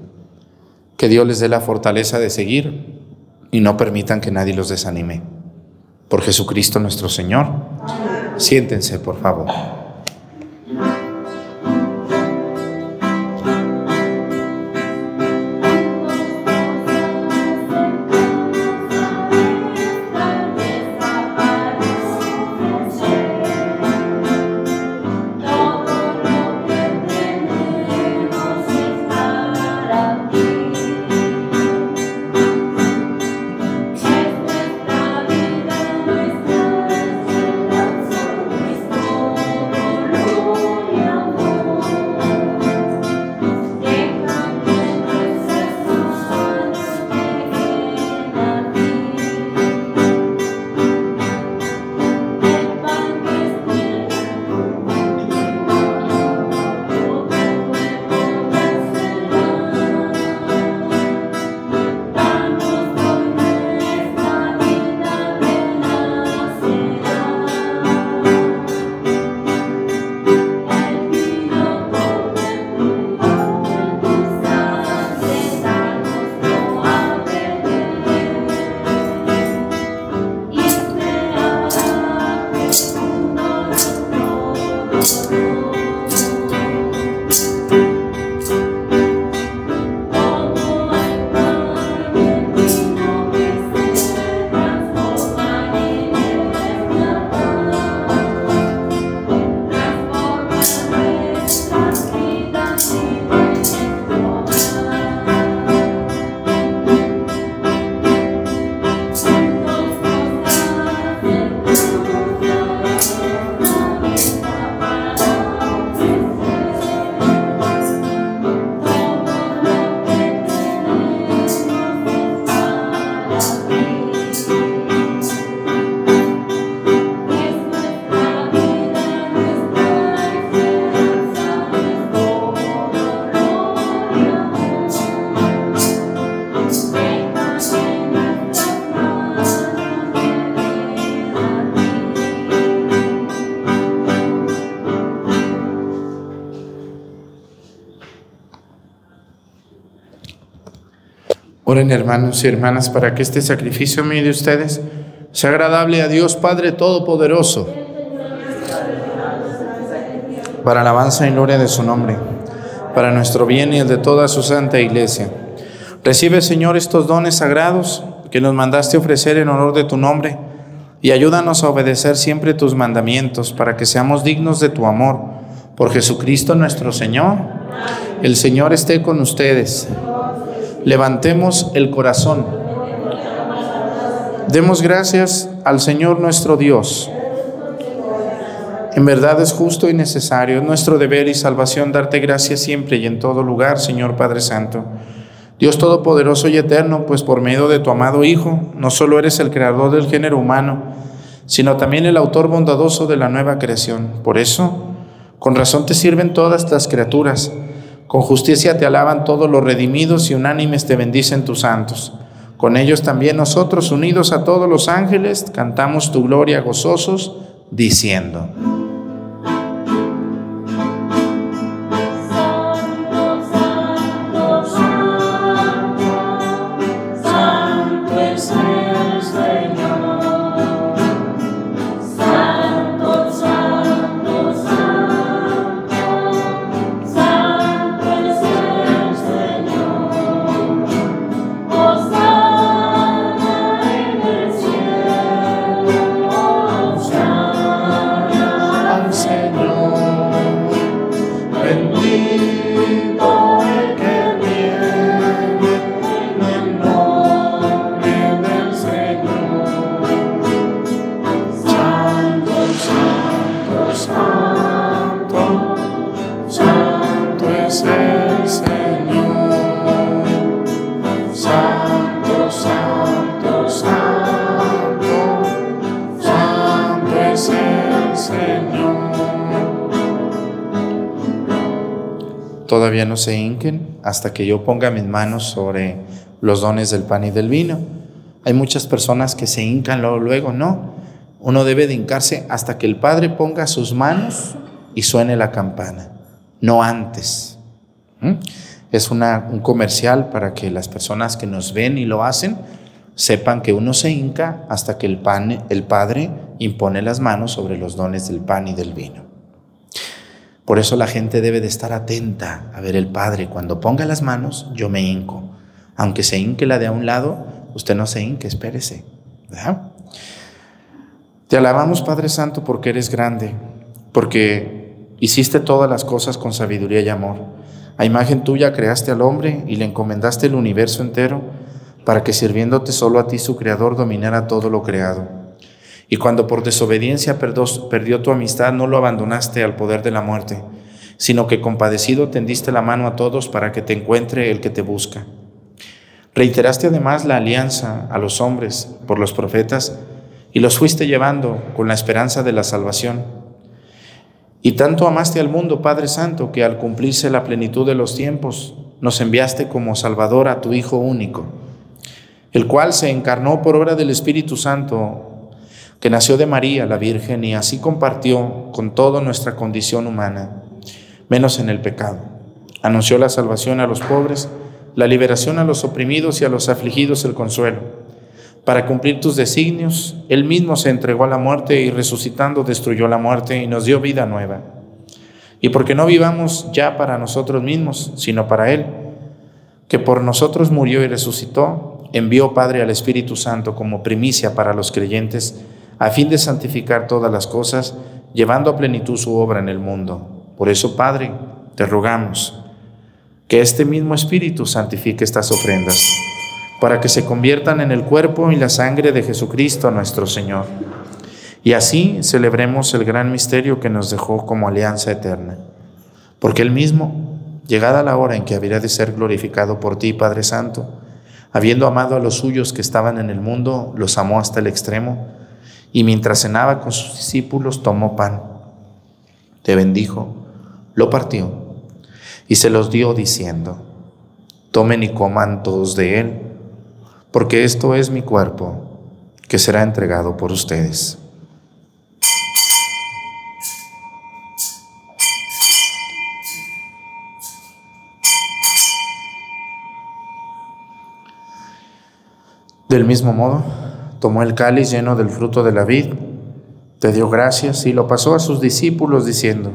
Que Dios les dé la fortaleza de seguir y no permitan que nadie los desanime. Por Jesucristo nuestro Señor. Siéntense, por favor. Oren hermanos y hermanas para que este sacrificio mío de ustedes sea agradable a Dios Padre Todopoderoso, para alabanza y gloria de su nombre, para nuestro bien y el de toda su santa iglesia. Recibe, Señor, estos dones sagrados que nos mandaste ofrecer en honor de tu nombre y ayúdanos a obedecer siempre tus mandamientos para que seamos dignos de tu amor. Por Jesucristo nuestro Señor. El Señor esté con ustedes. Levantemos el corazón. Demos gracias al Señor nuestro Dios. En verdad es justo y necesario, es nuestro deber y salvación darte gracias siempre y en todo lugar, Señor Padre Santo. Dios Todopoderoso y Eterno, pues por medio de tu amado Hijo, no solo eres el creador del género humano, sino también el autor bondadoso de la nueva creación. Por eso, con razón te sirven todas las criaturas con justicia te alaban todos los redimidos y unánimes te bendicen tus santos. Con ellos también nosotros, unidos a todos los ángeles, cantamos tu gloria gozosos, diciendo. Hasta que yo ponga mis manos sobre los dones del pan y del vino. Hay muchas personas que se hincan luego, luego, no. Uno debe de hincarse hasta que el Padre ponga sus manos y suene la campana, no antes. ¿Mm? Es un comercial para que las personas que nos ven y lo hacen sepan que uno se hinca hasta que el, pan, el Padre impone las manos sobre los dones del pan y del vino. Por eso la gente debe de estar atenta a ver el Padre. Cuando ponga las manos, yo me hinco. Aunque se hinque la de a un lado, usted no se hinque, espérese. Te alabamos, Padre Santo, porque eres grande, porque hiciste todas las cosas con sabiduría y amor. A imagen tuya creaste al hombre y le encomendaste el universo entero para que sirviéndote solo a ti, su creador, dominara todo lo creado. Y cuando por desobediencia perdió tu amistad, no lo abandonaste al poder de la muerte, sino que compadecido tendiste la mano a todos para que te encuentre el que te busca. Reiteraste además la alianza a los hombres por los profetas y los fuiste llevando con la esperanza de la salvación. Y tanto amaste al mundo, Padre Santo, que al cumplirse la plenitud de los tiempos, nos enviaste como Salvador a tu Hijo único, el cual se encarnó por obra del Espíritu Santo, que nació de María, la Virgen, y así compartió con toda nuestra condición humana, menos en el pecado. Anunció la salvación a los pobres, la liberación a los oprimidos y a los afligidos el consuelo. Para cumplir tus designios, Él mismo se entregó a la muerte y resucitando destruyó la muerte y nos dio vida nueva. Y porque no vivamos ya para nosotros mismos, sino para Él, que por nosotros murió y resucitó, envió Padre al Espíritu Santo como primicia para los creyentes, a fin de santificar todas las cosas, llevando a plenitud su obra en el mundo. Por eso, Padre, te rogamos que este mismo Espíritu santifique estas ofrendas, para que se conviertan en el cuerpo y la sangre de Jesucristo nuestro Señor. Y así celebremos el gran misterio que nos dejó como alianza eterna. Porque Él mismo, llegada la hora en que habría de ser glorificado por ti, Padre Santo, habiendo amado a los suyos que estaban en el mundo, los amó hasta el extremo, y mientras cenaba con sus discípulos, tomó pan, te bendijo, lo partió. Y se los dio diciendo, tomen y coman todos de él, porque esto es mi cuerpo, que será entregado por ustedes. Del mismo modo, tomó el cáliz lleno del fruto de la vid, te dio gracias y lo pasó a sus discípulos diciendo,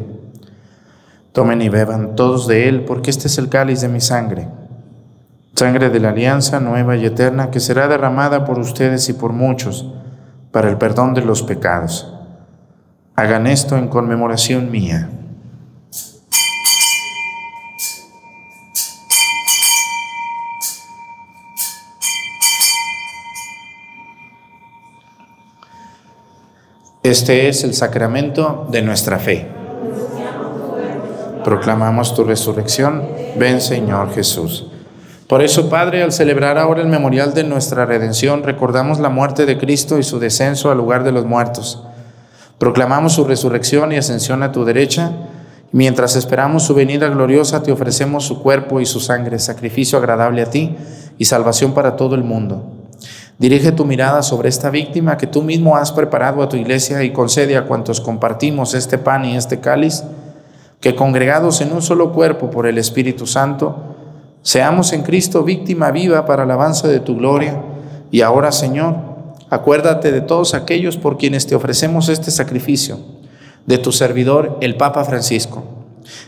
tomen y beban todos de él, porque este es el cáliz de mi sangre, sangre de la alianza nueva y eterna que será derramada por ustedes y por muchos para el perdón de los pecados. Hagan esto en conmemoración mía. Este es el sacramento de nuestra fe. Proclamamos tu resurrección. Ven Señor Jesús. Por eso, Padre, al celebrar ahora el memorial de nuestra redención, recordamos la muerte de Cristo y su descenso al lugar de los muertos. Proclamamos su resurrección y ascensión a tu derecha. Mientras esperamos su venida gloriosa, te ofrecemos su cuerpo y su sangre, sacrificio agradable a ti y salvación para todo el mundo. Dirige tu mirada sobre esta víctima que tú mismo has preparado a tu iglesia y concede a cuantos compartimos este pan y este cáliz, que congregados en un solo cuerpo por el Espíritu Santo, seamos en Cristo víctima viva para el avance de tu gloria. Y ahora, Señor, acuérdate de todos aquellos por quienes te ofrecemos este sacrificio, de tu servidor, el Papa Francisco,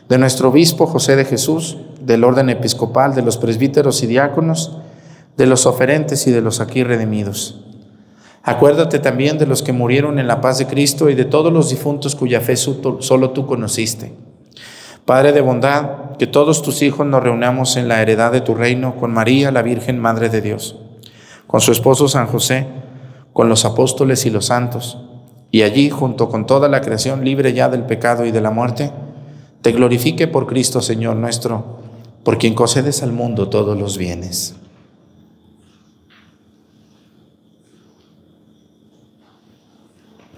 de nuestro obispo José de Jesús, del orden episcopal, de los presbíteros y diáconos, de los oferentes y de los aquí redimidos. Acuérdate también de los que murieron en la paz de Cristo y de todos los difuntos cuya fe solo tú conociste. Padre de bondad, que todos tus hijos nos reunamos en la heredad de tu reino con María, la Virgen Madre de Dios, con su esposo San José, con los apóstoles y los santos, y allí, junto con toda la creación libre ya del pecado y de la muerte, te glorifique por Cristo Señor nuestro, por quien concedes al mundo todos los bienes.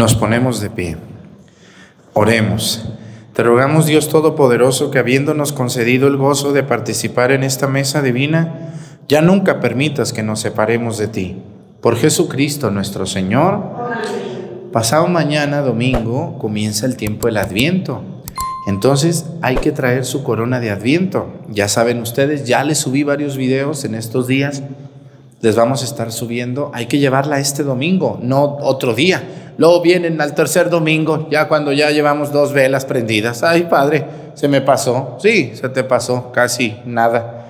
Nos ponemos de pie. Oremos. Te rogamos Dios Todopoderoso que habiéndonos concedido el gozo de participar en esta mesa divina, ya nunca permitas que nos separemos de ti. Por Jesucristo nuestro Señor. Pasado mañana, domingo, comienza el tiempo del Adviento. Entonces hay que traer su corona de Adviento. Ya saben ustedes, ya les subí varios videos en estos días. Les vamos a estar subiendo. Hay que llevarla este domingo, no otro día. Luego vienen al tercer domingo, ya cuando ya llevamos dos velas prendidas. Ay, padre, se me pasó. Sí, se te pasó, casi nada.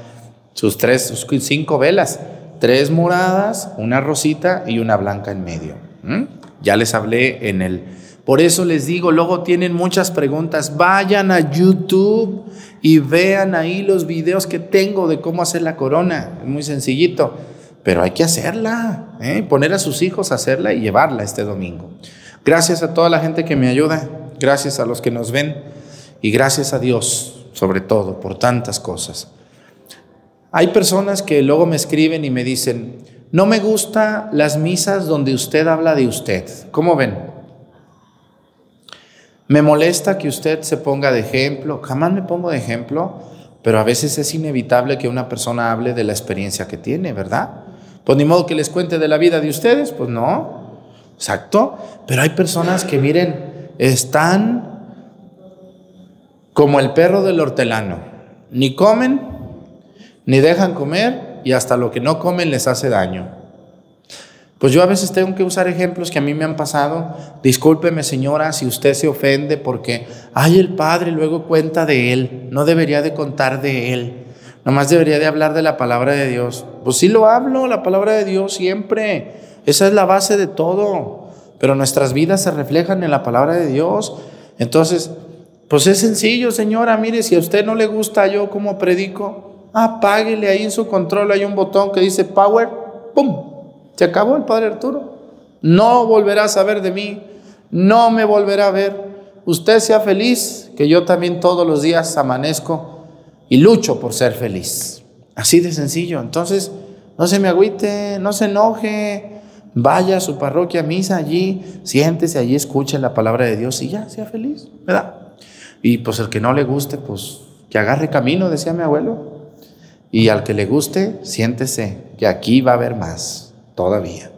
Sus tres, sus cinco velas. Tres moradas, una rosita y una blanca en medio. ¿Mm? Ya les hablé en el por eso les digo, luego tienen muchas preguntas. Vayan a YouTube y vean ahí los videos que tengo de cómo hacer la corona. Es muy sencillito, pero hay que hacerla, ¿eh? poner a sus hijos a hacerla y llevarla este domingo. Gracias a toda la gente que me ayuda, gracias a los que nos ven y gracias a Dios, sobre todo, por tantas cosas. Hay personas que luego me escriben y me dicen, no me gusta las misas donde usted habla de usted. ¿Cómo ven? Me molesta que usted se ponga de ejemplo, jamás me pongo de ejemplo, pero a veces es inevitable que una persona hable de la experiencia que tiene, ¿verdad? Pues ni modo que les cuente de la vida de ustedes, pues no, exacto, pero hay personas que miren, están como el perro del hortelano, ni comen, ni dejan comer y hasta lo que no comen les hace daño. Pues yo a veces tengo que usar ejemplos que a mí me han pasado. Discúlpeme señora si usted se ofende porque, ay, el padre luego cuenta de él. No debería de contar de él. Nomás debería de hablar de la palabra de Dios. Pues sí lo hablo, la palabra de Dios siempre. Esa es la base de todo. Pero nuestras vidas se reflejan en la palabra de Dios. Entonces, pues es sencillo, señora. Mire, si a usted no le gusta yo como predico, apáguele ahí en su control. Hay un botón que dice power. ¡Pum! Se acabó el Padre Arturo. No volverá a saber de mí, no me volverá a ver. Usted sea feliz, que yo también todos los días amanezco y lucho por ser feliz. Así de sencillo. Entonces, no se me agüite, no se enoje. Vaya a su parroquia, misa allí, siéntese allí, escuche la palabra de Dios y ya, sea feliz, ¿verdad? Y pues el que no le guste, pues que agarre camino, decía mi abuelo. Y al que le guste, siéntese, que aquí va a haber más todavía.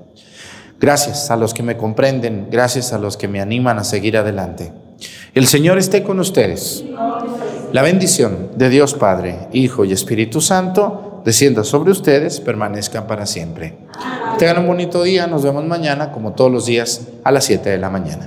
Gracias a los que me comprenden, gracias a los que me animan a seguir adelante. El Señor esté con ustedes. La bendición de Dios Padre, Hijo y Espíritu Santo descienda sobre ustedes, permanezcan para siempre. Tengan un bonito día, nos vemos mañana como todos los días a las 7 de la mañana.